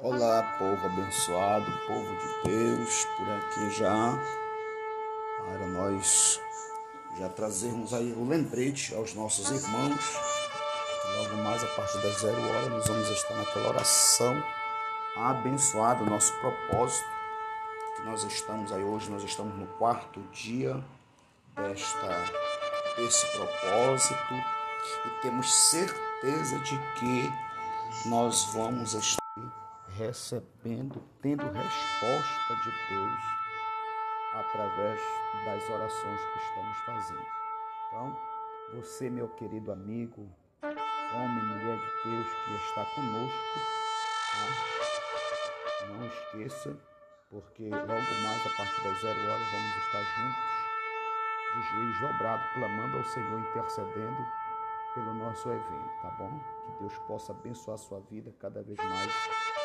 Olá, povo abençoado, povo de Deus, por aqui já, para nós já trazermos aí o lembrete aos nossos irmãos. Logo mais a partir das zero horas nós vamos estar naquela oração abençoada, nosso propósito, que nós estamos aí hoje, nós estamos no quarto dia desta, desse propósito e temos certeza de que nós vamos estar recebendo, tendo resposta de Deus através das orações que estamos fazendo. Então, você, meu querido amigo, homem, mulher de Deus que está conosco, tá? não esqueça, porque logo mais a partir das zero horas vamos estar juntos, de joelhos dobrados, clamando ao Senhor, intercedendo pelo nosso evento, tá bom? Que Deus possa abençoar a sua vida cada vez mais